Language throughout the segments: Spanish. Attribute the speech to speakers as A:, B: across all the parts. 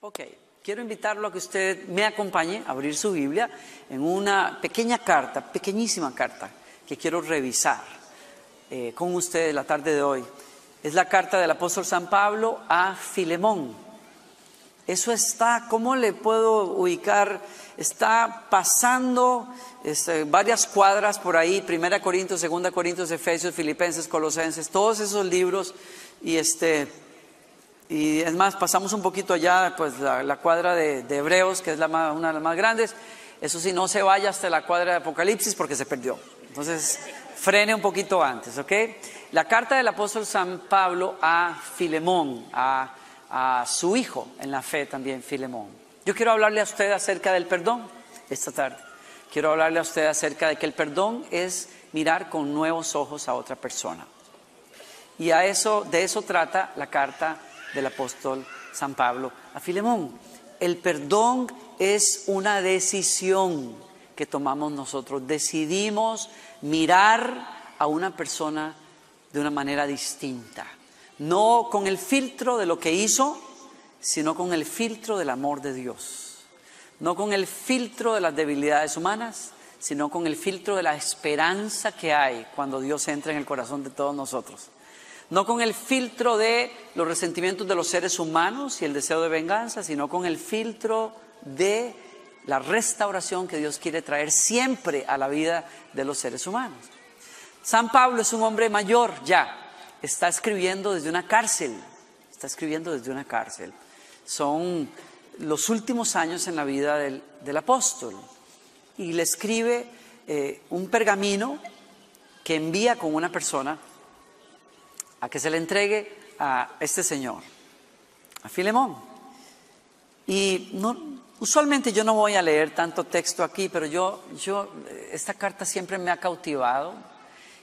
A: Ok, quiero invitarlo a que usted me acompañe a abrir su Biblia en una pequeña carta, pequeñísima carta, que quiero revisar eh, con usted la tarde de hoy. Es la carta del apóstol San Pablo a Filemón. Eso está, ¿cómo le puedo ubicar? Está pasando este, varias cuadras por ahí, Primera Corintios, Segunda Corintios, Efesios, Filipenses, Colosenses, todos esos libros y este y es más, pasamos un poquito allá, pues la, cuadra de, Hebreos, que es la una de las más grandes. Eso sí, no se vaya hasta la cuadra de Apocalipsis porque se perdió. Entonces, frene un poquito antes, ¿ok? La carta del apóstol San Pablo a Filemón, a, a su hijo en la fe también, Filemón. Yo quiero hablarle a usted acerca del perdón esta tarde. Quiero hablarle a usted acerca de que el perdón es mirar con nuevos ojos a otra persona. Y a eso, de eso trata la carta del apóstol San Pablo a Filemón. El perdón es una decisión que tomamos nosotros. Decidimos mirar a una persona de una manera distinta. No con el filtro de lo que hizo, sino con el filtro del amor de Dios. No con el filtro de las debilidades humanas, sino con el filtro de la esperanza que hay cuando Dios entra en el corazón de todos nosotros no con el filtro de los resentimientos de los seres humanos y el deseo de venganza, sino con el filtro de la restauración que Dios quiere traer siempre a la vida de los seres humanos. San Pablo es un hombre mayor ya, está escribiendo desde una cárcel, está escribiendo desde una cárcel. Son los últimos años en la vida del, apóstol y le escribe eh, un pergamino que envía con una persona a que se le entregue a este señor, a Filemón. Y usualmente yo no voy a leer tanto texto aquí, pero yo, yo, esta carta siempre me ha cautivado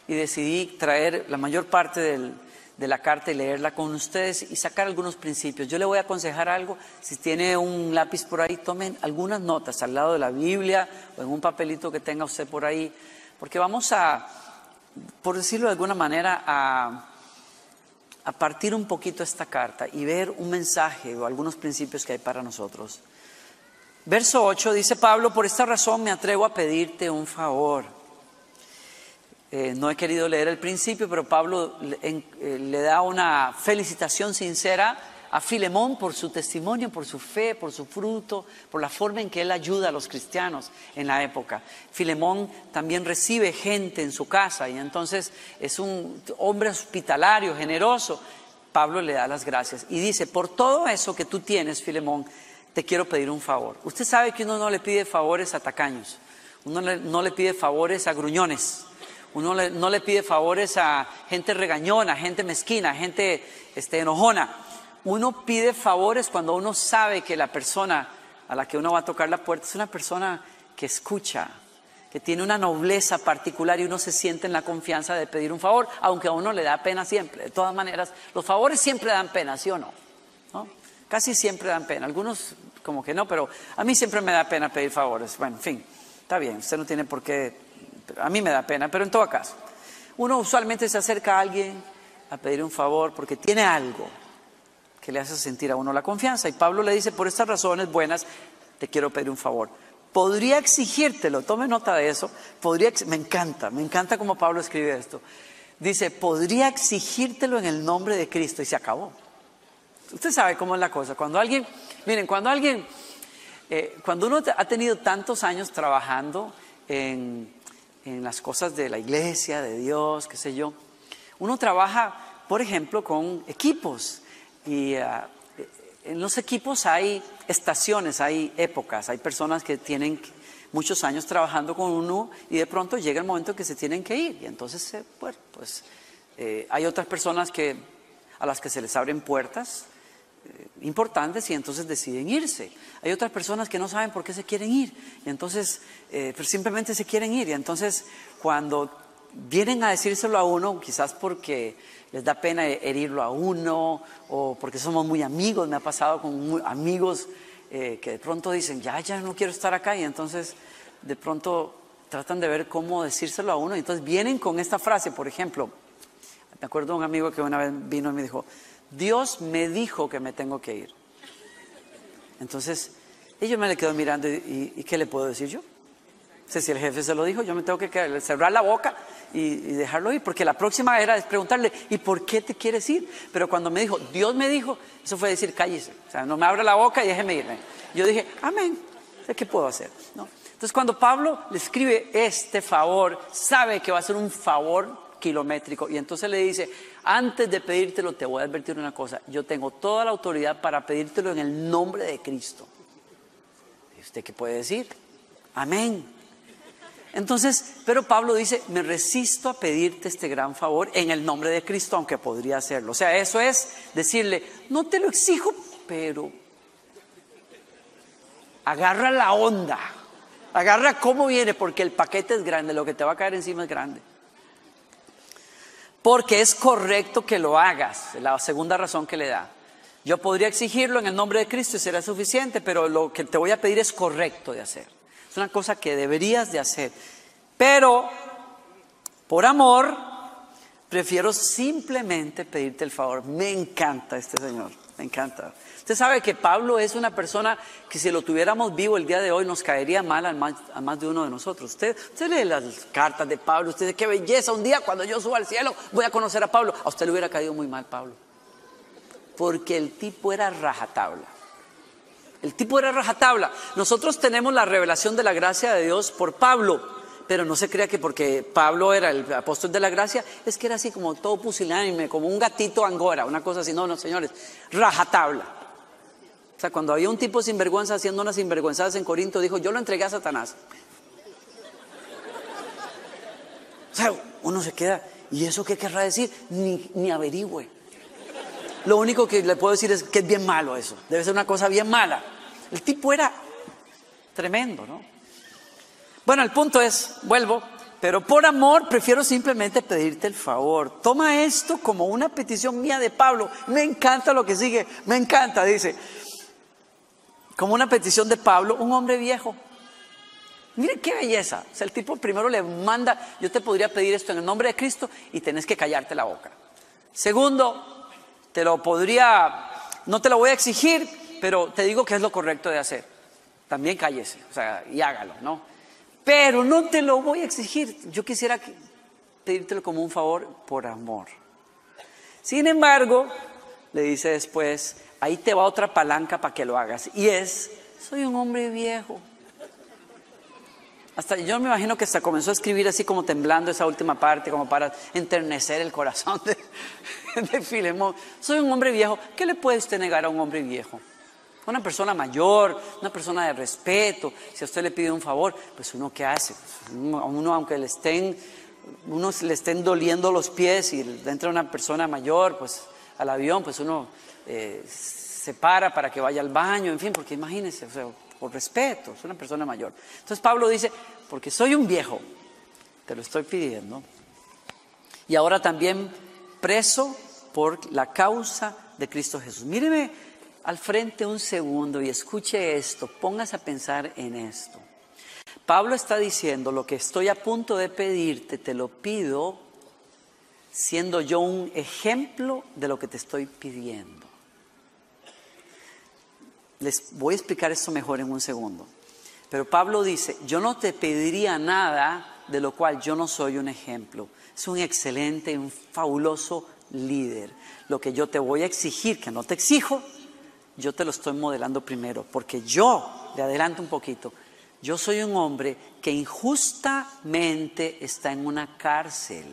A: y decidí traer la mayor parte de la carta y leerla con ustedes y sacar algunos principios. Yo le voy a aconsejar algo, si tiene un lápiz por ahí, tomen algunas notas al lado de la Biblia o en un papelito que tenga usted por ahí, porque vamos a, por decirlo de alguna manera, a a partir un poquito esta carta y ver un mensaje o algunos principios que hay para nosotros. Verso 8 dice Pablo, por esta razón me atrevo a pedirte un favor. Eh, no he querido leer el principio, pero Pablo le eh, da una felicitación sincera a Filemón por su testimonio, por su fe, por su fruto, por la forma en que él ayuda a los cristianos en la época. Filemón también recibe gente en su casa y entonces es un hombre hospitalario, generoso. Pablo le da las gracias y dice, por todo eso que tú tienes, Filemón, te quiero pedir un favor. Usted sabe que uno no le pide favores a tacaños, uno no le pide favores a gruñones, uno no le pide favores a gente regañona, gente mezquina, gente este, enojona uno pide favores cuando uno sabe que la persona a la que uno va a tocar la puerta es una persona que escucha, que tiene una nobleza particular y uno se siente en la confianza de pedir un favor, aunque a uno le da pena siempre. De todas maneras, los favores siempre dan pena, ¿sí o no? Casi siempre dan pena. Algunos como que no, pero a mí siempre me da pena pedir favores. Bueno, en fin, está bien, usted no tiene por qué, a mí me da pena, pero en todo caso, uno usualmente se acerca a alguien a pedir un favor porque tiene algo que le hace sentir a uno la confianza. Y Pablo le dice, por estas razones buenas, te quiero pedir un favor. Podría exigírtelo, tome nota de eso, podría, me encanta, me encanta cómo Pablo escribe esto. Dice, podría exigírtelo en el nombre de Cristo y se acabó. Usted sabe cómo es la cosa. Cuando alguien, miren, cuando alguien, eh, cuando uno ha tenido tantos años trabajando en, en las cosas de la iglesia, de Dios, qué sé yo, uno trabaja, por ejemplo, con equipos. Y ah, en los equipos hay estaciones, hay épocas, hay personas que tienen muchos años trabajando con uno y de pronto llega el momento que se tienen que ir. Y entonces, eh, bueno, pues eh, hay otras personas que, a las que se les abren puertas eh, importantes y entonces deciden irse. Hay otras personas que no saben por qué se quieren ir y entonces pues simplemente se quieren ir. Y entonces cuando vienen a decírselo a uno, quizás porque les da pena herirlo a uno o porque somos muy amigos. Me ha pasado con amigos eh, que de pronto dicen, ya, ya no quiero estar acá y entonces de pronto tratan de ver cómo decírselo a uno y entonces vienen con esta frase, por ejemplo, me acuerdo de un amigo que una vez vino y me dijo, Dios me dijo que me tengo que ir. Entonces, ella me le quedó mirando y, y ¿qué le puedo decir yo? sé si el jefe se lo dijo, yo me tengo que cerrar la boca y, dejarlo ir, porque la próxima era preguntarle, ¿y por qué te quieres ir? Pero cuando me dijo, Dios me dijo, eso fue decir, cállese, o sea, no me abra la boca y déjeme irme. Yo dije, amén, ¿qué puedo hacer? ¿No? Entonces cuando Pablo le escribe este favor, sabe que va a ser un favor kilométrico y entonces le dice, antes de pedírtelo te voy a advertir una cosa, yo tengo toda la autoridad para pedírtelo en el nombre de Cristo. ¿Y usted qué puede decir? Amén. Entonces, pero Pablo dice, me resisto a pedirte este gran favor en el nombre de Cristo, aunque podría hacerlo. O sea, eso es decirle, no te lo exijo, pero agarra la onda, agarra cómo viene, porque el paquete es grande, lo que te va a caer encima es grande. Porque es correcto que lo hagas, la segunda razón que le da. Yo podría exigirlo en el nombre de Cristo y será suficiente, pero lo que te voy a pedir es correcto de hacer. Es una cosa que deberías de hacer. Pero, por amor, prefiero simplemente pedirte el favor. Me encanta este Señor, me encanta. Usted sabe que Pablo es una persona que si lo tuviéramos vivo el día de hoy nos caería mal a más, de uno de nosotros. Usted, usted lee las cartas de Pablo, usted dice, qué belleza, un día cuando yo suba al cielo voy a conocer a Pablo. A usted le hubiera caído muy mal Pablo. Porque el tipo era rajatabla. El tipo era rajatabla. Nosotros tenemos la revelación de la gracia de Dios por Pablo, pero no se crea que porque Pablo era el apóstol de la gracia, es que era así como todo pusilánime, como un gatito angora, una cosa así. No, no, señores, rajatabla. O sea, cuando había un tipo sinvergüenza haciendo unas sinvergüenzas en Corinto, dijo, yo lo entregué a Satanás. O sea, uno se queda, ¿y eso qué querrá decir? Ni, ni averigüe. Lo único que le puedo decir es que es bien malo eso. Debe ser una cosa bien mala. El tipo era tremendo, ¿no? Bueno, el punto es, vuelvo, pero por amor prefiero simplemente pedirte el favor. Toma esto como una petición mía de Pablo. Me encanta lo que sigue, me encanta, dice. Como una petición de Pablo, un hombre viejo. Mire qué belleza. O sea, el tipo primero le manda, yo te podría pedir esto en el nombre de Cristo y tenés que callarte la boca. Segundo, te lo podría, no te lo voy a exigir, pero te digo que es lo correcto de hacer. También cállese, o sea, y hágalo, ¿no? Pero no te lo voy a exigir. Yo quisiera pedírtelo como un favor por amor. Sin embargo, le dice después, ahí te va otra palanca para que lo hagas. Y es, soy un hombre viejo. Hasta yo me imagino que hasta comenzó a escribir así como temblando esa última parte, como para enternecer el corazón de, de Filemón. Soy un hombre viejo. ¿Qué le puede usted negar a un hombre viejo? Una persona mayor, una persona de respeto, si a usted le pide un favor, pues uno qué hace? Uno, aunque le estén, uno le estén doliendo los pies y entra una persona mayor, pues al avión, pues uno eh, se para para que vaya al baño, en fin, porque imagínese, o sea, por respeto, es una persona mayor. Entonces Pablo dice, porque soy un viejo, te lo estoy pidiendo. Y ahora también preso por la causa de Cristo Jesús. Míreme al frente un segundo y escuche esto, póngase a pensar en esto. Pablo está diciendo, lo que estoy a punto de pedirte, te lo pido siendo yo un ejemplo de lo que te estoy pidiendo. Les voy a explicar esto mejor en un segundo. Pero Pablo dice, yo no te pediría nada de lo cual yo no soy un ejemplo. Es un excelente, un fabuloso líder. Lo que yo te voy a exigir, que no te exijo, yo te lo estoy modelando primero, porque yo, le adelanto un poquito, yo soy un hombre que injustamente está en una cárcel,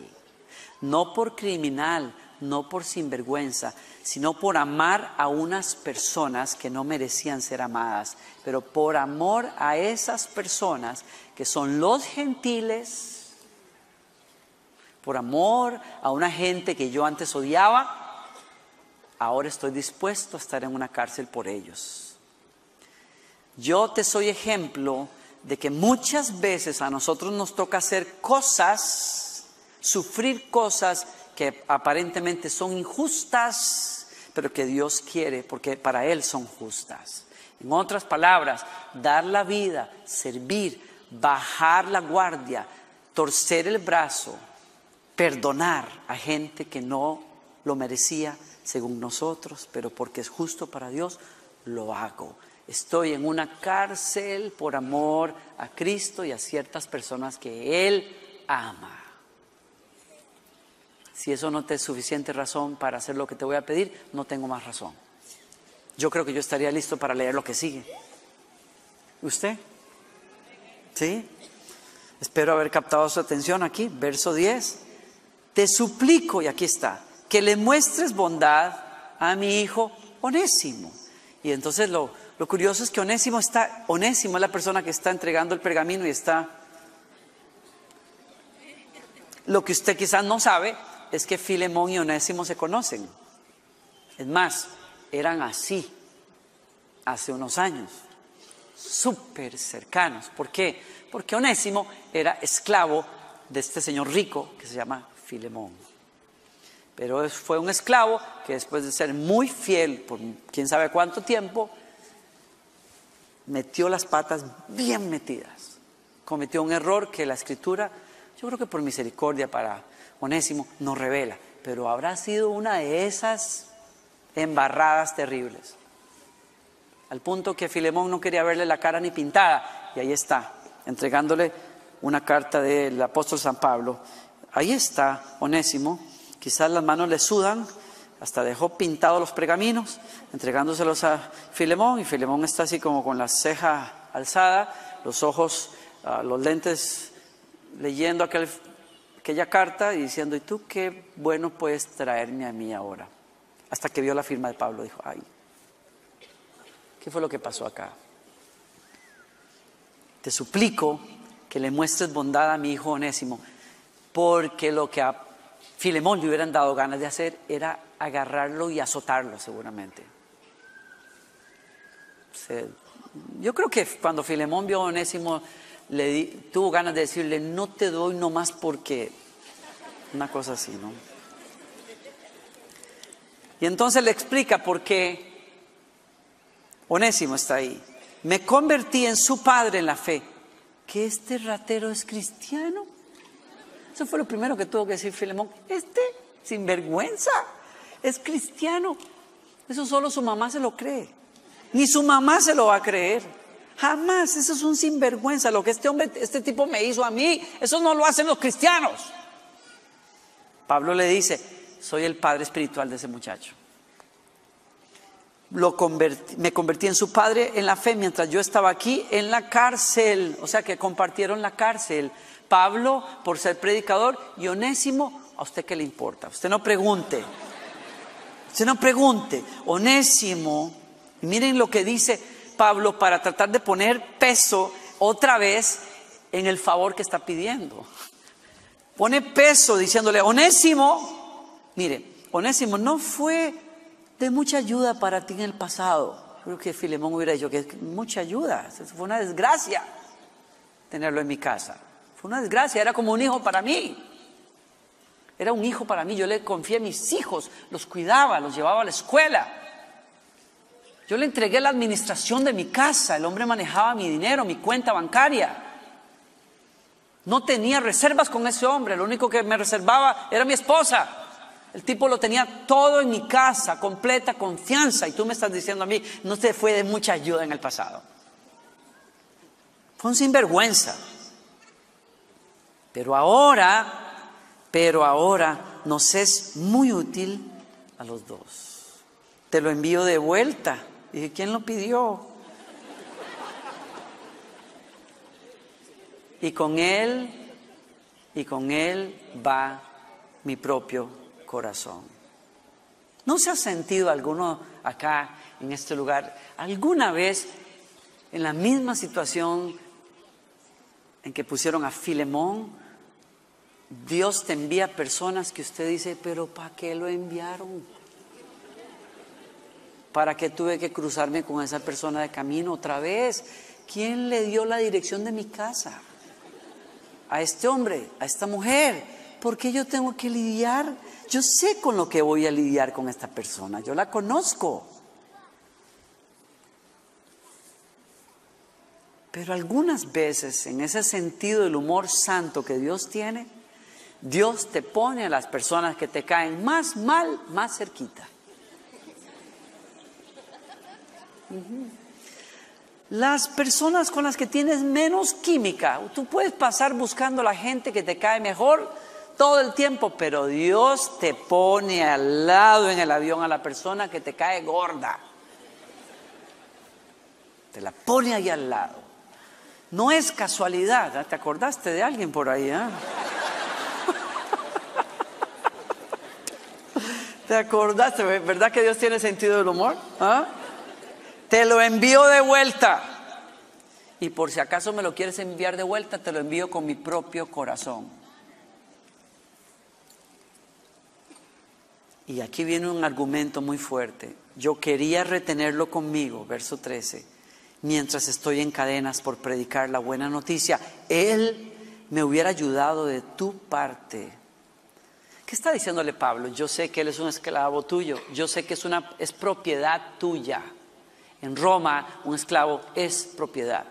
A: no por criminal, no por sinvergüenza, sino por amar a unas personas que no merecían ser amadas, pero por amor a esas personas que son los gentiles, por amor a una gente que yo antes odiaba, ahora estoy dispuesto a estar en una cárcel por ellos. Yo te soy ejemplo de que muchas veces a nosotros nos toca hacer cosas, sufrir cosas que aparentemente son injustas, pero que Dios quiere porque para Él son justas. En otras palabras, dar la vida, servir, bajar la guardia, torcer el brazo, perdonar a gente que no lo merecía según nosotros, pero porque es justo para Dios, lo hago. Estoy en una cárcel por amor a Cristo y a ciertas personas que Él ama. Si eso no te es suficiente razón para hacer lo que te voy a pedir, no tengo más razón. Yo creo que yo estaría listo para leer lo que sigue. ¿Usted? ¿Sí? Espero haber captado su atención aquí, verso 10. Te suplico, y aquí está, que le muestres bondad a mi hijo Onésimo. Y entonces lo, lo curioso es que Onésimo está, Onésimo es la persona que está entregando el pergamino y está... Lo que usted quizás no sabe es que Filemón y Onésimo se conocen. Es más, eran así hace unos años, súper cercanos. ¿Por qué? Porque Onésimo era esclavo de este señor rico que se llama Filemón. Pero fue un esclavo que después de ser muy fiel por quién sabe cuánto tiempo, metió las patas bien metidas. Cometió un error que la escritura, yo creo que por misericordia para Onésimo, nos revela. Pero habrá sido una de esas embarradas terribles. Al punto que Filemón no quería verle la cara ni pintada. Y ahí está, entregándole una carta del apóstol San Pablo. Ahí está Onésimo Quizás las manos le sudan, hasta dejó pintados los pergaminos, entregándoselos a Filemón, y Filemón está así como con la ceja alzada, los ojos, ah, los lentes, leyendo aquel, aquella carta y diciendo, ¿y tú qué bueno puedes traerme a mí ahora? Hasta que vio la firma de Pablo, dijo, ay, ¿qué fue lo que pasó acá? Te suplico que le muestres bondad a mi hijo Onésimo, porque lo que ha Filemón le hubieran dado ganas de hacer era agarrarlo y azotarlo seguramente. yo creo que cuando Filemón vio a Onésimo, le tuvo ganas de decirle, no te doy nomás porque, una cosa así, ¿no? Y entonces le explica por qué Onésimo está ahí. Me convertí en su padre en la fe. ¿Que este ratero es cristiano? Eso fue lo primero que tuvo que decir Filemón. Este sinvergüenza es cristiano. Eso solo su mamá se lo cree. Ni su mamá se lo va a creer. Jamás. Eso es un sinvergüenza. Lo que este hombre, este tipo me hizo a mí, eso no lo hacen los cristianos. Pablo le dice, soy el padre espiritual de ese muchacho. Lo me convertí en su padre en la fe mientras yo estaba aquí en la cárcel. O sea que compartieron la cárcel. Pablo por ser predicador y Onésimo, ¿a usted qué le importa? Usted no pregunte. Usted no pregunte. Onésimo, miren lo que dice Pablo para tratar de poner peso otra vez en el favor que está pidiendo. Pone peso diciéndole, Onésimo, mire, Onésimo no fue de mucha ayuda para ti en el pasado. Creo que Filemón hubiera dicho que mucha ayuda, fue una desgracia tenerlo en mi casa una desgracia, era como un hijo para mí. Era un hijo para mí, yo le confié a mis hijos, los cuidaba, los llevaba a la escuela. Yo le entregué la administración de mi casa, el hombre manejaba mi dinero, mi cuenta bancaria. No tenía reservas con ese hombre, lo único que me reservaba era mi esposa. El tipo lo tenía todo en mi casa, completa confianza. Y tú me estás diciendo a mí, no te fue de mucha ayuda en el pasado. Fue un sinvergüenza. Pero ahora, pero ahora nos es muy útil a los dos. Te lo envío de vuelta. Dije, ¿quién lo pidió? Y con él, y con él va mi propio corazón. ¿No se ha sentido alguno acá en este lugar alguna vez en la misma situación en que pusieron a Filemón Dios te envía personas que usted dice, pero ¿para qué lo enviaron? ¿Para qué tuve que cruzarme con esa persona de camino otra vez? ¿Quién le dio la dirección de mi casa? A este hombre, a esta mujer. ¿Por qué yo tengo que lidiar? Yo sé con lo que voy a lidiar con esta persona, yo la conozco. Pero algunas veces, en ese sentido del humor santo que Dios tiene, Dios te pone a las personas que te caen más mal, más cerquita. Las personas con las que tienes menos química, tú puedes pasar buscando a la gente que te cae mejor todo el tiempo, pero Dios te pone al lado en el avión a la persona que te cae gorda. Te la pone ahí al lado. No es casualidad, ¿eh? ¿te acordaste de alguien por ahí? ¿eh? ¿Te acordaste? ¿Verdad que Dios tiene sentido del humor? ¿Ah? Te lo envío de vuelta. Y por si acaso me lo quieres enviar de vuelta, te lo envío con mi propio corazón. Y aquí viene un argumento muy fuerte. Yo quería retenerlo conmigo, verso 13, mientras estoy en cadenas por predicar la buena noticia. Él me hubiera ayudado de tu parte. ¿Qué está diciéndole Pablo? Yo sé que él es un esclavo tuyo, yo sé que es, una, es propiedad tuya. En Roma un esclavo es propiedad.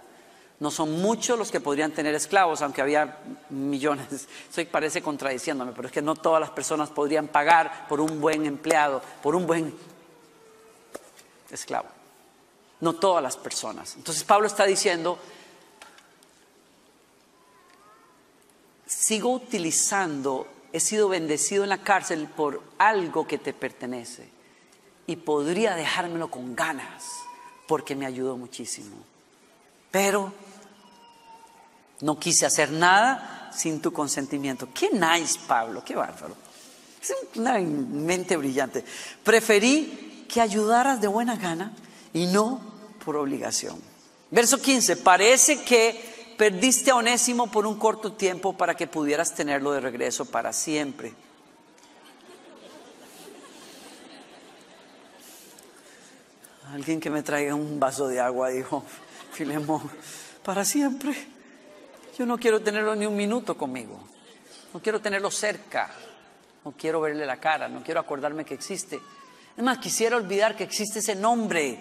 A: No son muchos los que podrían tener esclavos, aunque había millones. Eso parece contradiciéndome, pero es que no todas las personas podrían pagar por un buen empleado, por un buen esclavo. No todas las personas. Entonces Pablo está diciendo, sigo utilizando, he sido bendecido en la cárcel por algo que te pertenece y podría dejármelo con ganas porque me ayudó muchísimo. Pero no quise hacer nada sin tu consentimiento. Qué nice, Pablo, qué bárbaro. Es una mente brillante. Preferí que ayudaras de buena gana y no por obligación. Verso 15, parece que perdiste a Onésimo por un corto tiempo para que pudieras tenerlo de regreso para siempre. Alguien que me traiga un vaso de agua, dijo Filemón, para siempre. Yo no quiero tenerlo ni un minuto conmigo. No quiero tenerlo cerca. No quiero verle la cara. No quiero acordarme que existe. Es más, quisiera olvidar que existe ese nombre.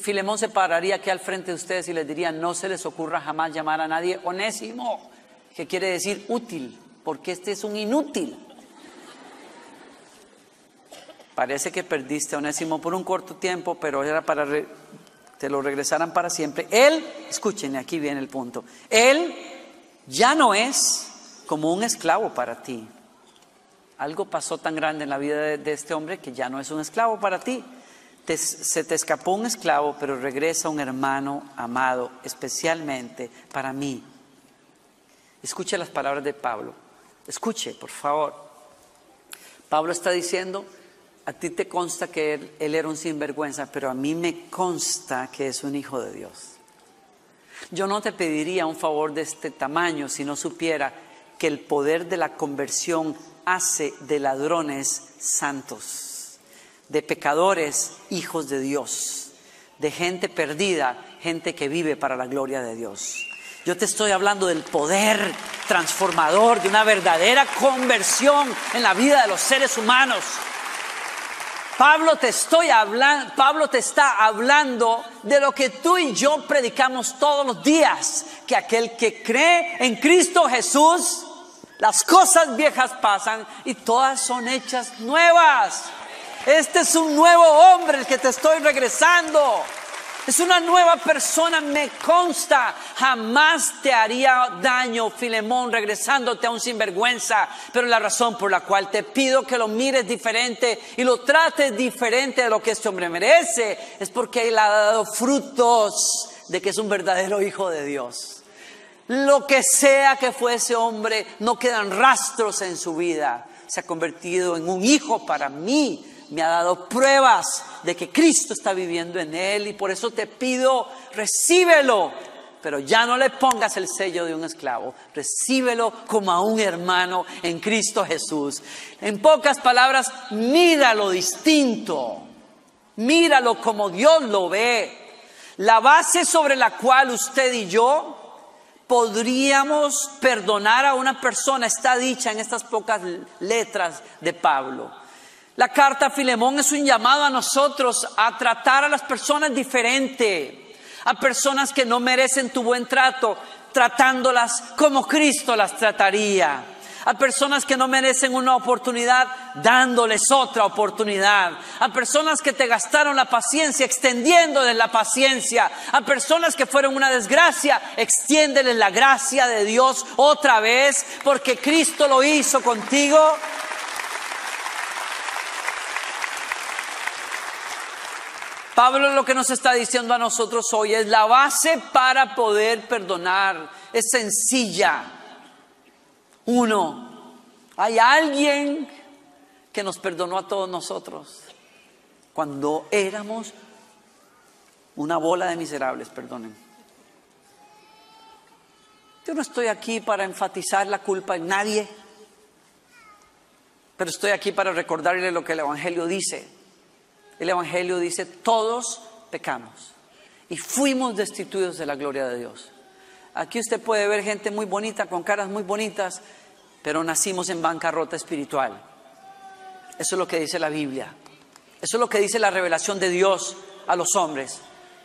A: Filemón se pararía aquí al frente de ustedes y les diría, no se les ocurra jamás llamar a nadie onésimo, que quiere decir útil, porque este es un inútil. Parece que perdiste a Onésimo por un corto tiempo, pero era para te lo regresarán para siempre. Él, escuchen, aquí viene el punto, Él ya no es como un esclavo para ti. Algo pasó tan grande en la vida de, este hombre que ya no es un esclavo para ti. Se te escapó un esclavo, pero regresa un hermano amado, especialmente para mí. Escuche las palabras de Pablo. Escuche, por favor. Pablo está diciendo, a ti te consta que él, era un sinvergüenza, pero a mí me consta que es un hijo de Dios. Yo no te pediría un favor de este tamaño si no supiera que el poder de la conversión hace de ladrones santos, de pecadores hijos de Dios, de gente perdida, gente que vive para la gloria de Dios. Yo te estoy hablando del poder transformador, de una verdadera conversión en la vida de los seres humanos. Pablo te estoy hablando, Pablo te está hablando de lo que tú y yo predicamos todos los días, que aquel que cree en Cristo Jesús, las cosas viejas pasan y todas son hechas nuevas. Este es un nuevo hombre el que te estoy regresando. Es una nueva persona, me consta. Jamás te haría daño, Filemón, regresándote a un sinvergüenza. Pero la razón por la cual te pido que lo mires diferente y lo trates diferente de lo que este hombre merece es porque él ha dado frutos de que es un verdadero hijo de Dios. Lo que sea que fue ese hombre, no quedan rastros en su vida. Se ha convertido en un hijo para mí me ha dado pruebas de que Cristo está viviendo en él y por eso te pido, recíbelo, pero ya no le pongas el sello de un esclavo, recíbelo como a un hermano en Cristo Jesús. En pocas palabras, míralo distinto, míralo como Dios lo ve. La base sobre la cual usted y yo podríamos perdonar a una persona está dicha en estas pocas letras de Pablo. La carta a Filemón es un llamado a nosotros a tratar a las personas diferente, a personas que no merecen tu buen trato, tratándolas como Cristo las trataría, a personas que no merecen una oportunidad, dándoles otra oportunidad, a personas que te gastaron la paciencia, extendiéndoles la paciencia, a personas que fueron una desgracia, extiéndeles la gracia de Dios otra vez, porque Cristo lo hizo contigo. Pablo lo que nos está diciendo a nosotros hoy es la base para poder perdonar. Es sencilla. Uno, hay alguien que nos perdonó a todos nosotros cuando éramos una bola de miserables, perdonen. Yo no estoy aquí para enfatizar la culpa en nadie, pero estoy aquí para recordarle lo que el Evangelio dice. El Evangelio dice, todos pecamos y fuimos destituidos de la gloria de Dios. Aquí usted puede ver gente muy bonita, con caras muy bonitas, pero nacimos en bancarrota espiritual. Eso es lo que dice la Biblia. Eso es lo que dice la revelación de Dios a los hombres.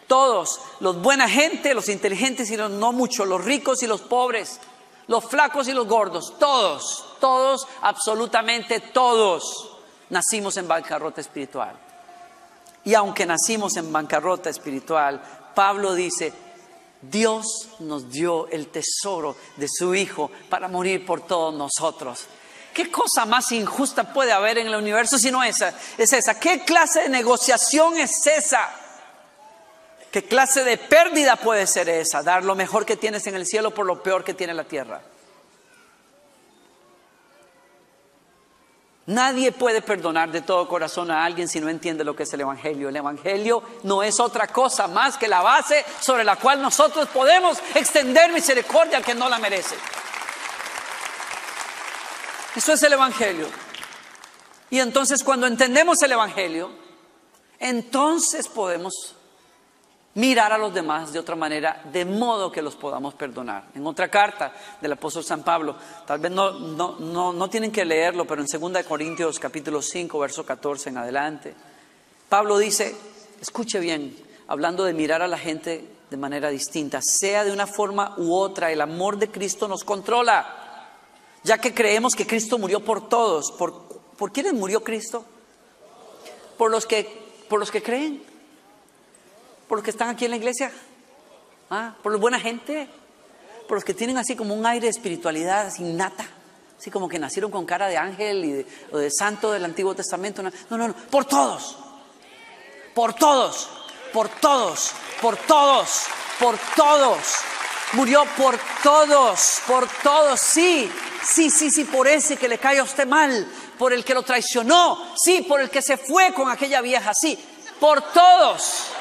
A: Todos, los buena gente, los inteligentes y los no muchos, los ricos y los pobres, los flacos y los gordos, todos, todos, absolutamente todos, nacimos en bancarrota espiritual. Y aunque nacimos en bancarrota espiritual, Pablo dice, Dios nos dio el tesoro de su Hijo para morir por todos nosotros. ¿Qué cosa más injusta puede haber en el universo si no esa? Es esa. ¿Qué clase de negociación es esa? ¿Qué clase de pérdida puede ser esa? Dar lo mejor que tienes en el cielo por lo peor que tiene la tierra. Nadie puede perdonar de todo corazón a alguien si no entiende lo que es el Evangelio. El Evangelio no es otra cosa más que la base sobre la cual nosotros podemos extender misericordia al que no la merece. Eso es el Evangelio. Y entonces cuando entendemos el Evangelio, entonces podemos mirar a los demás de otra manera, de modo que los podamos perdonar. En otra carta del apóstol San Pablo, tal vez no, no, no, tienen que leerlo, pero en 2 Corintios capítulo 5, verso 14 en adelante, Pablo dice, escuche bien, hablando de mirar a la gente de manera distinta, sea de una forma u otra, el amor de Cristo nos controla, ya que creemos que Cristo murió por todos. ¿Por, ¿por murió Cristo? Por los que, por los que creen por los que están aquí en la iglesia, ¿Ah? por los buena gente, por los que tienen así como un aire de espiritualidad innata, así como que nacieron con cara de ángel y de, o de santo del Antiguo Testamento. No, no, no, por todos, por todos, por todos, por todos, por todos. Murió por todos, por todos, sí, sí, sí, sí, por ese que le cae a usted mal, por el que lo traicionó, sí, por el que se fue con aquella vieja, sí, por todos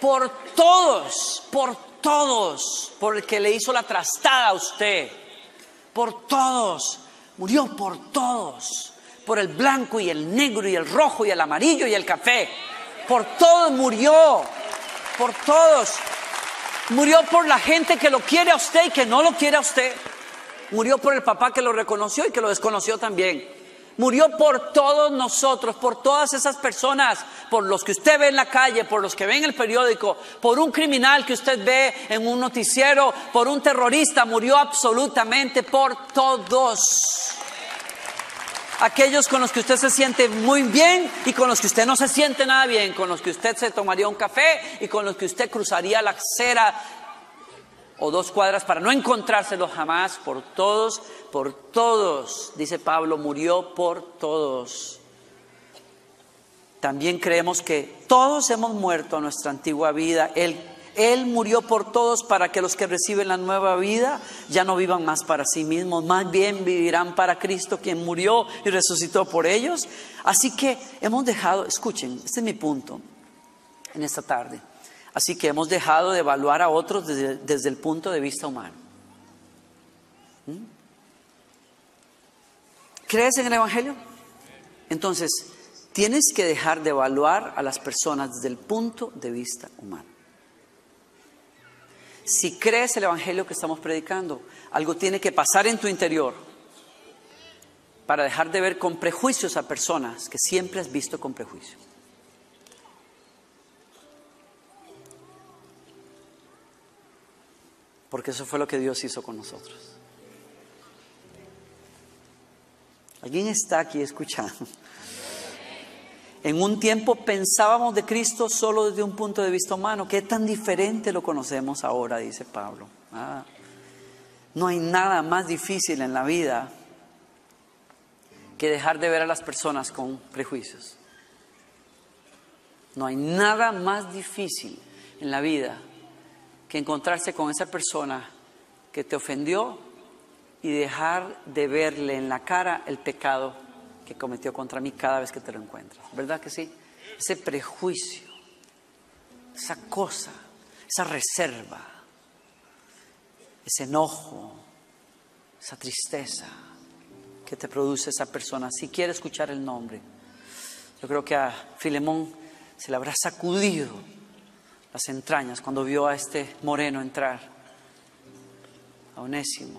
A: por todos, por todos, por el que le hizo la trastada a usted, por todos, murió por todos, por el blanco y el negro y el rojo y el amarillo y el café, por todos murió, por todos, murió por la gente que lo quiere a usted y que no lo quiere a usted, murió por el papá que lo reconoció y que lo desconoció también. Murió por todos nosotros, por todas esas personas, por los que usted ve en la calle, por los que ve en el periódico, por un criminal que usted ve en un noticiero, por un terrorista. Murió absolutamente por todos. Aquellos con los que usted se siente muy bien y con los que usted no se siente nada bien, con los que usted se tomaría un café y con los que usted cruzaría la acera o dos cuadras para no encontrárselo jamás, por todos, por todos, dice Pablo, murió por todos. También creemos que todos hemos muerto a nuestra antigua vida. Él, él murió por todos para que los que reciben la nueva vida ya no vivan más para sí mismos, más bien vivirán para Cristo, quien murió y resucitó por ellos. Así que hemos dejado, escuchen, este es mi punto en esta tarde. Así que hemos dejado de evaluar a otros desde, el punto de vista humano. ¿Mm? ¿Crees en el Evangelio? Entonces, tienes que dejar de evaluar a las personas desde el punto de vista humano. Si crees el Evangelio que estamos predicando, algo tiene que pasar en tu interior para dejar de ver con prejuicios a personas que siempre has visto con prejuicio. Porque eso fue lo que Dios hizo con nosotros. ¿Alguien está aquí escuchando? En un tiempo pensábamos de Cristo solo desde un punto de vista humano. ¿Qué tan diferente lo conocemos ahora? Dice Pablo. Ah, no hay nada más difícil en la vida que dejar de ver a las personas con prejuicios. No hay nada más difícil en la vida que encontrarse con esa persona que te ofendió y dejar de verle en la cara el pecado que cometió contra mí cada vez que te lo encuentras. ¿Verdad que sí? Ese prejuicio, esa cosa, esa reserva, ese enojo, esa tristeza que te produce esa persona. Si quiere escuchar el nombre, yo creo que a Filemón se le habrá sacudido las entrañas cuando vio a este moreno entrar, a Onésimo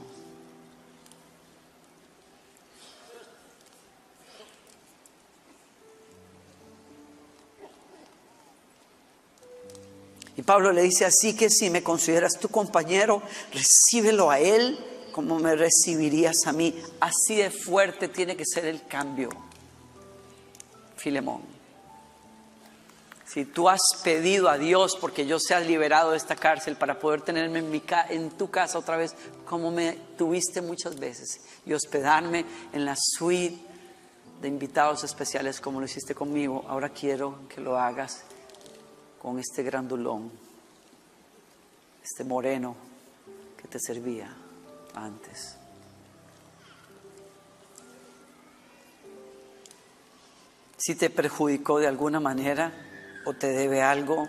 A: Y Pablo le dice así que si me consideras tu compañero, recíbelo a él como me recibirías a mí. Así de fuerte tiene que ser el cambio, Filemón. Si tú has pedido a Dios porque yo sea liberado de esta cárcel para poder tenerme en, mi en tu casa otra vez, como me tuviste muchas veces, y hospedarme en la suite de invitados especiales como lo hiciste conmigo, ahora quiero que lo hagas con este grandulón, este moreno que te servía antes. Si te perjudicó de alguna manera o te debe algo,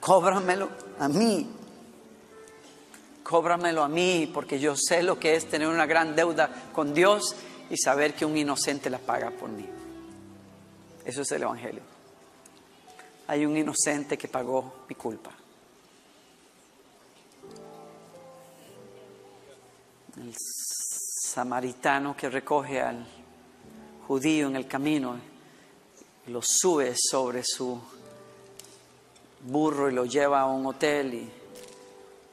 A: cóbramelo a mí. Cóbramelo a mí porque yo sé lo que es tener una gran deuda con Dios y saber que un inocente la paga por mí. Eso es el Evangelio hay un inocente que pagó mi culpa. El samaritano que recoge al judío en el camino lo sube sobre su burro y lo lleva a un hotel y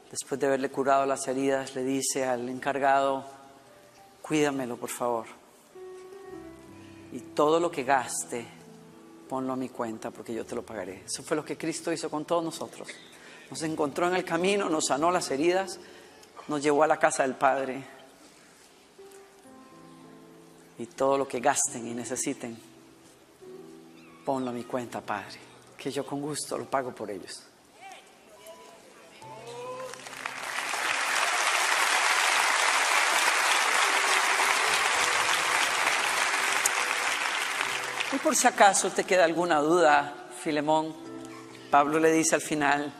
A: después de haberle curado las heridas le dice al encargado, cuídamelo por favor. Y todo lo que gaste ponlo a mi cuenta porque yo te lo pagaré. Eso fue lo que Cristo hizo con todos nosotros. Nos encontró en el camino, nos sanó las heridas, nos llevó a la casa del Padre. Y todo lo que gasten y necesiten, ponlo a mi cuenta, Padre, que yo con gusto lo pago por ellos. Y por si acaso te queda alguna duda, Filemón, Pablo le dice al final,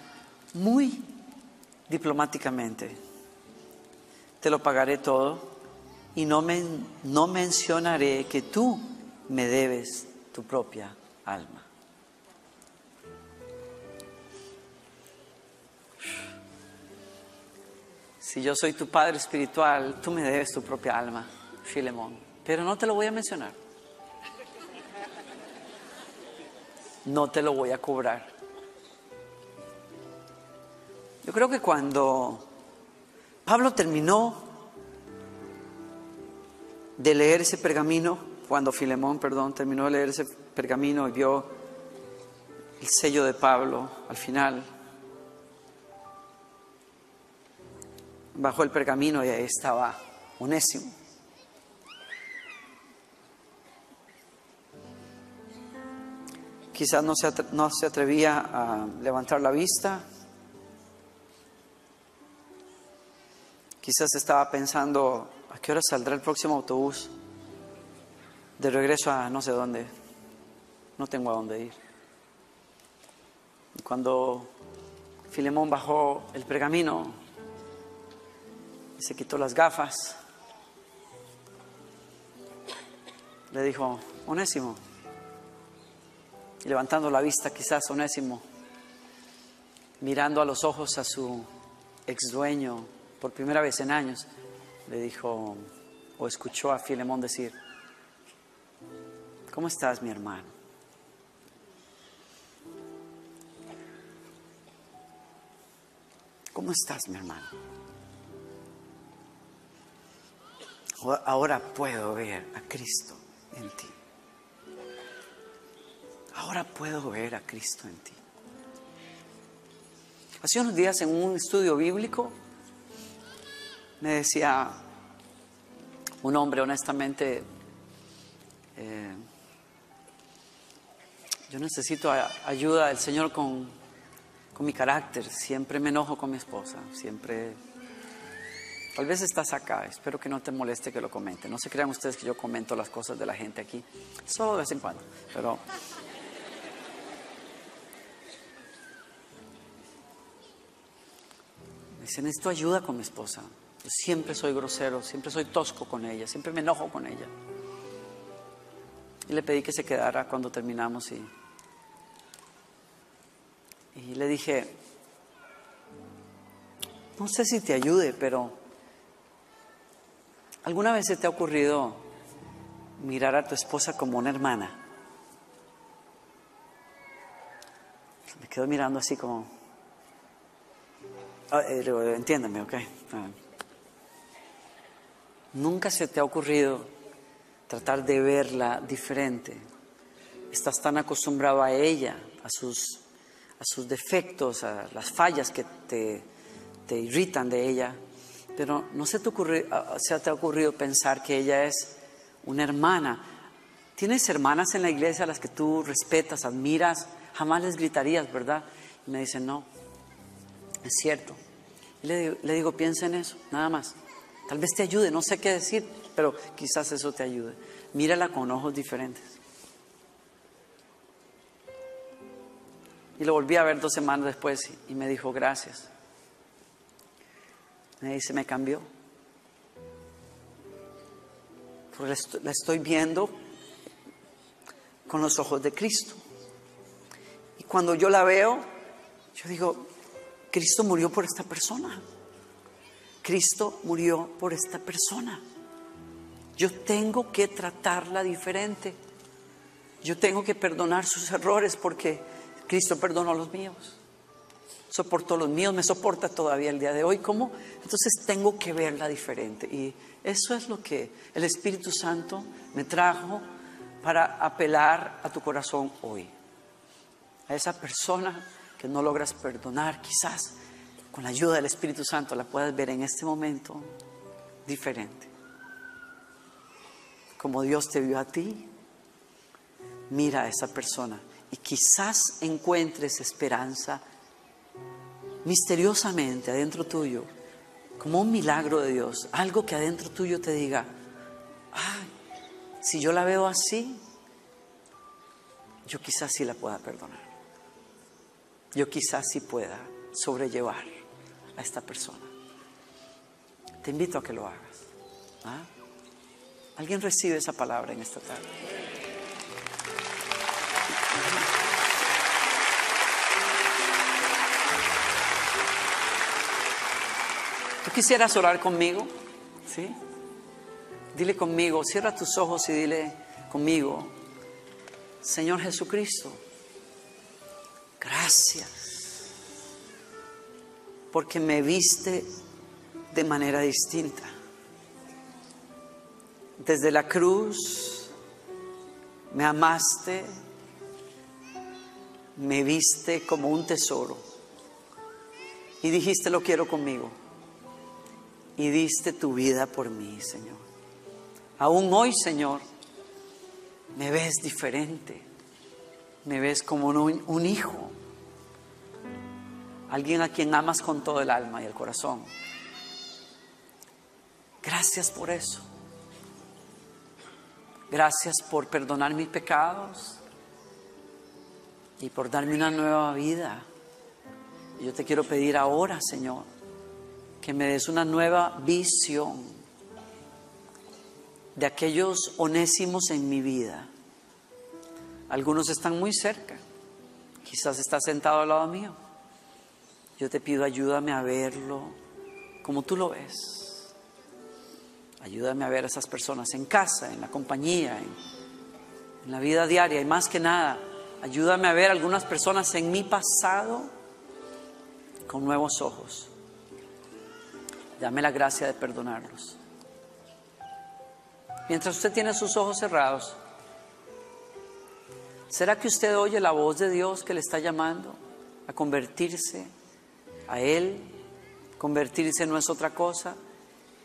A: muy diplomáticamente, te lo pagaré todo y no, no mencionaré que tú me debes tu propia alma. Si yo soy tu padre espiritual, tú me debes tu propia alma, Filemón, pero no te lo voy a mencionar. no te lo voy a cobrar. Yo creo que cuando Pablo terminó de leer ese pergamino, cuando Filemón, perdón, terminó de leer ese pergamino y vio el sello de Pablo al final, bajó el pergamino y ahí estaba Onésimo. Quizás no se, no se atrevía a levantar la vista. Quizás estaba pensando, ¿a qué hora saldrá el próximo autobús? De regreso a no sé dónde. No tengo a dónde ir. Y cuando Filemón bajó el pergamino y se quitó las gafas, le dijo, Onésimo, y levantando la vista, quizás Onésimo, mirando a los ojos a su ex dueño por primera vez en años, le dijo o escuchó a Filemón decir, ¿cómo estás mi hermano? ¿Cómo estás mi hermano? Ahora puedo ver a Cristo en ti. Ahora puedo ver a Cristo en ti. Hace unos días en un estudio bíblico me decía un hombre honestamente, eh, yo necesito ayuda del Señor con, con mi carácter, siempre me enojo con mi esposa, siempre Tal vez estás acá, espero que no te moleste que lo comente. No se crean ustedes que yo comento las cosas de la gente aquí, solo de vez en cuando, pero... Me dice, necesito ayuda con mi esposa. Yo siempre soy grosero, siempre soy tosco con ella, siempre me enojo con ella. Y le pedí que se quedara cuando terminamos y, y le dije, no sé si te ayude, pero ¿Alguna vez se te ha ocurrido mirar a tu esposa como una hermana? Me quedo mirando así como... Ah, eh, entiéndeme, ok. Nunca se te ha ocurrido tratar de verla diferente. Estás tan acostumbrado a ella, a sus, a sus defectos, a las fallas que te, te irritan de ella, pero no se te, ocurre, se te ha ocurrido pensar que ella es una hermana. ¿Tienes hermanas en la iglesia a las que tú respetas, admiras? Jamás les gritarías, ¿verdad? Y me dicen, no, es cierto. Y le digo, piensa en eso, nada más. Tal vez te ayude, no sé qué decir, pero quizás eso te ayude. Mírala con ojos diferentes. Y lo volví a ver dos semanas después y me dijo, gracias. Me dice, me cambió. Porque la estoy viendo con los ojos de Cristo. Y cuando yo la veo, yo digo, Cristo murió por esta persona. Cristo murió por esta persona. Yo tengo que tratarla diferente. Yo tengo que perdonar sus errores porque Cristo perdonó los míos soportó los míos, me soporta todavía el día de hoy. ¿Cómo? Entonces tengo que verla diferente. Y eso es lo que el Espíritu Santo me trajo para apelar a tu corazón hoy. A esa persona que no logras perdonar, quizás con la ayuda del Espíritu Santo la puedas ver en este momento diferente. Como Dios te vio a ti, mira a esa persona y quizás encuentres esperanza misteriosamente adentro tuyo, como un milagro de Dios, algo que adentro tuyo te diga, ay, si yo la veo así, yo quizás sí la pueda perdonar. Yo quizás sí pueda sobrellevar a esta persona. Te invito a que lo hagas. ¿ah? ¿Alguien recibe esa palabra en esta tarde? Quisieras orar conmigo? ¿Sí? Dile conmigo, cierra tus ojos y dile conmigo, Señor Jesucristo, gracias porque me viste de manera distinta. Desde la cruz me amaste, me viste como un tesoro y dijiste lo quiero conmigo y diste tu vida por mí, Señor. Aún hoy, Señor, me ves diferente, me ves como un, hijo, alguien a quien amas con todo el alma y el corazón. Gracias por eso. Gracias por perdonar mis pecados y por darme una nueva vida. yo te quiero pedir ahora, Señor, que me des una nueva visión de aquellos onésimos en mi vida. Algunos están muy cerca, quizás está sentado al lado mío. Yo te pido ayúdame a verlo como tú lo ves. Ayúdame a ver a esas personas en casa, en la compañía, en, en la vida diaria y más que nada, ayúdame a ver algunas personas en mi pasado con nuevos ojos. Dame la gracia de perdonarlos. mientras usted tiene sus ojos cerrados, ¿será que usted oye la voz de Dios que le está llamando a convertirse a Él? Convertirse no es otra cosa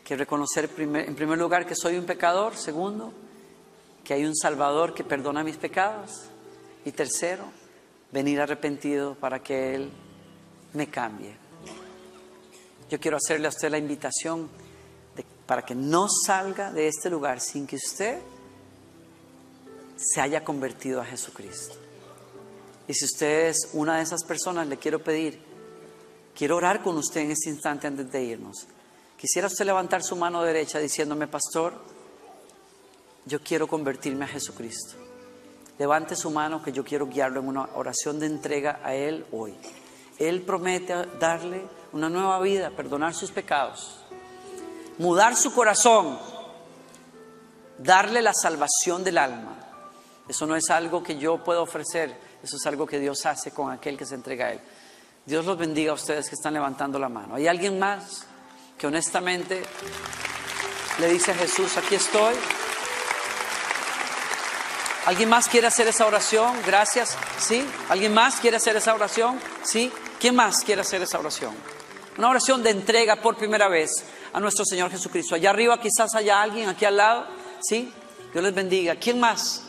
A: que reconocer en primer lugar que soy un pecador, segundo, que hay un Salvador que perdona mis pecados y tercero, venir arrepentido para que Él me cambie. Yo quiero hacerle a usted la invitación para que no salga de este lugar sin que usted se haya convertido a Jesucristo. Y si usted es una de esas personas, le quiero pedir, quiero orar con usted en este instante antes de irnos. Quisiera usted levantar su mano derecha diciéndome, pastor, yo quiero convertirme a Jesucristo. Levante su mano que yo quiero guiarlo en una oración de entrega a Él hoy. Él promete darle una nueva vida, perdonar sus pecados, mudar su corazón, darle la salvación del alma. Eso no es algo que yo puedo ofrecer, eso es algo que Dios hace con aquel que se entrega a Él. Dios los bendiga a ustedes que están levantando la mano. ¿Hay alguien más que honestamente le dice a Jesús, aquí estoy? ¿Alguien más quiere hacer esa oración? Gracias. ¿Sí? ¿Alguien más quiere hacer esa oración? ¿Sí? ¿Quién más quiere hacer esa oración? Una oración de entrega por primera vez a nuestro Señor Jesucristo. Allá arriba quizás haya alguien, aquí al lado. ¿Sí? Dios les bendiga. ¿Quién más?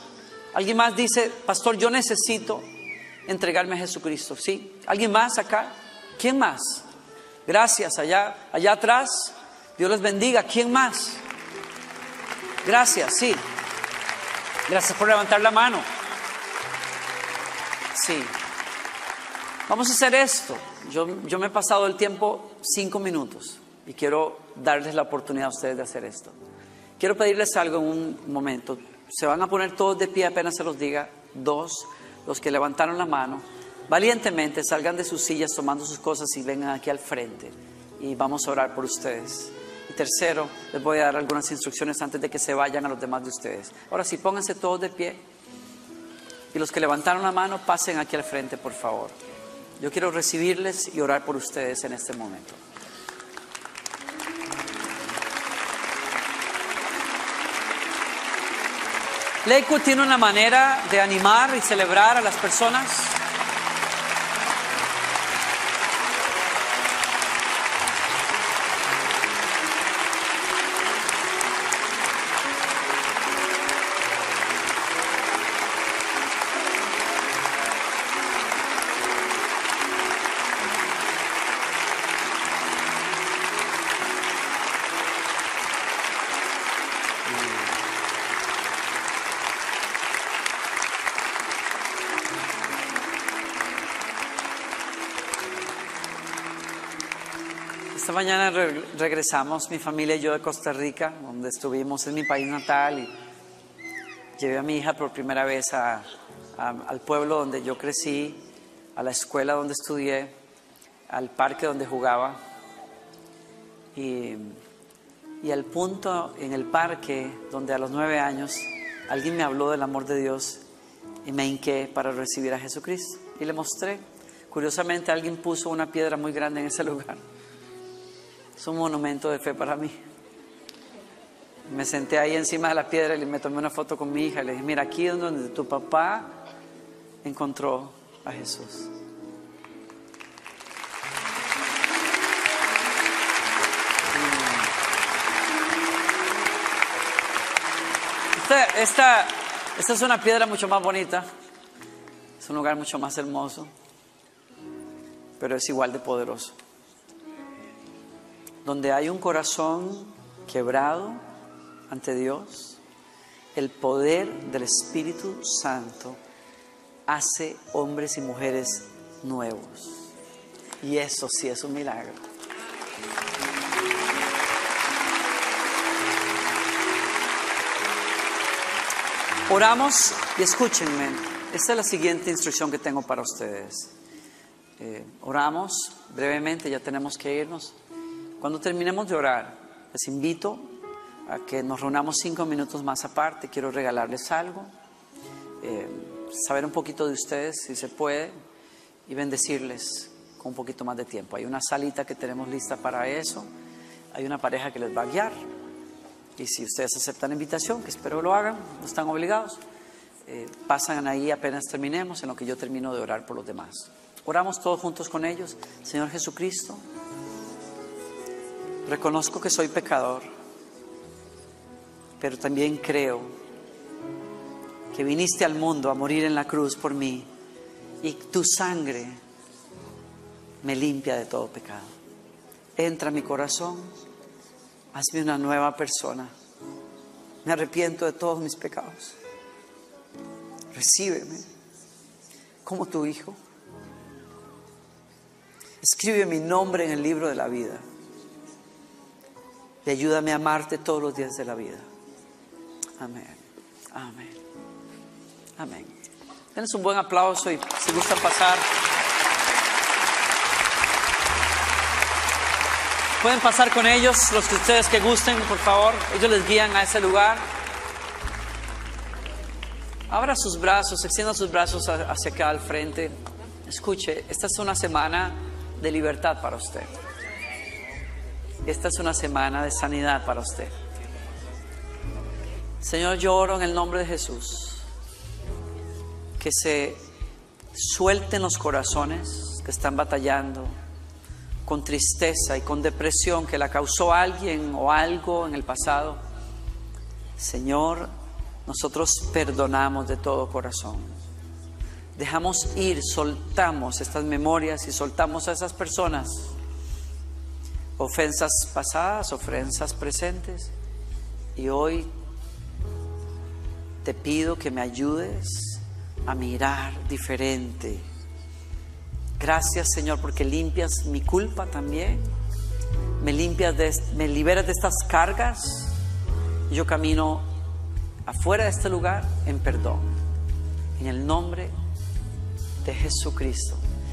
A: ¿Alguien más dice, pastor, yo necesito entregarme a Jesucristo? ¿Sí? ¿Alguien más acá? ¿Quién más? Gracias. Allá, allá atrás. Dios les bendiga. ¿Quién más? Gracias. Sí. Gracias por levantar la mano. Sí. Vamos a hacer esto. Yo, yo me he pasado el tiempo cinco minutos y quiero darles la oportunidad a ustedes de hacer esto. Quiero pedirles algo en un momento. Se van a poner todos de pie apenas se los diga. Dos, los que levantaron la mano, valientemente salgan de sus sillas tomando sus cosas y vengan aquí al frente. Y vamos a orar por ustedes. Y tercero, les voy a dar algunas instrucciones antes de que se vayan a los demás de ustedes. Ahora sí, pónganse todos de pie. Y los que levantaron la mano, pasen aquí al frente, por favor. Yo quiero recibirles y orar por ustedes en este momento. Lakewood tiene una manera de animar y celebrar a las personas mañana regresamos, mi familia y yo de Costa Rica, donde estuvimos en mi país natal y llevé a mi hija por primera vez al pueblo donde yo crecí, a la escuela donde estudié, al parque donde jugaba y, y al punto en el parque donde a los nueve años alguien me habló del amor de Dios y me hinqué para recibir a Jesucristo y le mostré. Curiosamente alguien puso una piedra muy grande en ese lugar. Es un monumento de fe para mí. Me senté ahí encima de la piedra y me tomé una foto con mi hija le dije, mira, aquí es donde tu papá encontró a Jesús. Esta, esta, es una piedra mucho más bonita, es un lugar mucho más hermoso, pero es igual de poderoso donde hay un corazón quebrado ante Dios, el poder del Espíritu Santo hace hombres y mujeres nuevos. Y eso sí es un milagro. Oramos y escúchenme. Esta es la siguiente instrucción que tengo para ustedes. Eh, oramos brevemente, ya tenemos que irnos. Cuando terminemos de orar, les invito a que nos reunamos cinco minutos más aparte. Quiero regalarles algo, eh, saber un poquito de ustedes, si se puede, y bendecirles con un poquito más de tiempo. Hay una salita que tenemos lista para eso. Hay una pareja que les va a guiar. Y si ustedes aceptan la invitación, que espero lo hagan, no están obligados, eh, pasan ahí apenas terminemos, en lo que yo termino de orar por los demás. Oramos todos juntos con ellos. Señor Jesucristo, reconozco que soy pecador, pero también creo que viniste al mundo a morir en la cruz por mí y tu sangre me limpia de todo pecado. Entra a mi corazón, hazme una nueva persona. Me arrepiento de todos mis pecados. Recíbeme como tu hijo. Escribe mi nombre en el libro de la vida. Y ayúdame a amarte todos los días de la vida. Amén. Amén. Amén. Denles un buen aplauso y si gustan pasar. Pueden pasar con ellos, los que ustedes que gusten, por favor. Ellos les guían a ese lugar. Abra sus brazos, extienda sus brazos hacia acá al frente. Escuche, esta es una semana de libertad para usted. Esta es una semana de sanidad para usted. Señor, yo oro en el nombre de Jesús que se suelten los corazones que están batallando con tristeza y con depresión que la causó alguien o algo en el pasado. Señor, nosotros perdonamos de todo corazón. Dejamos ir, soltamos estas memorias y soltamos a esas personas. Ofensas pasadas, ofensas presentes. Y hoy te pido que me ayudes a mirar diferente. Gracias Señor porque limpias mi culpa también. Me limpias de, me liberas de estas cargas. Yo camino afuera de este lugar en perdón. En el nombre de Jesucristo.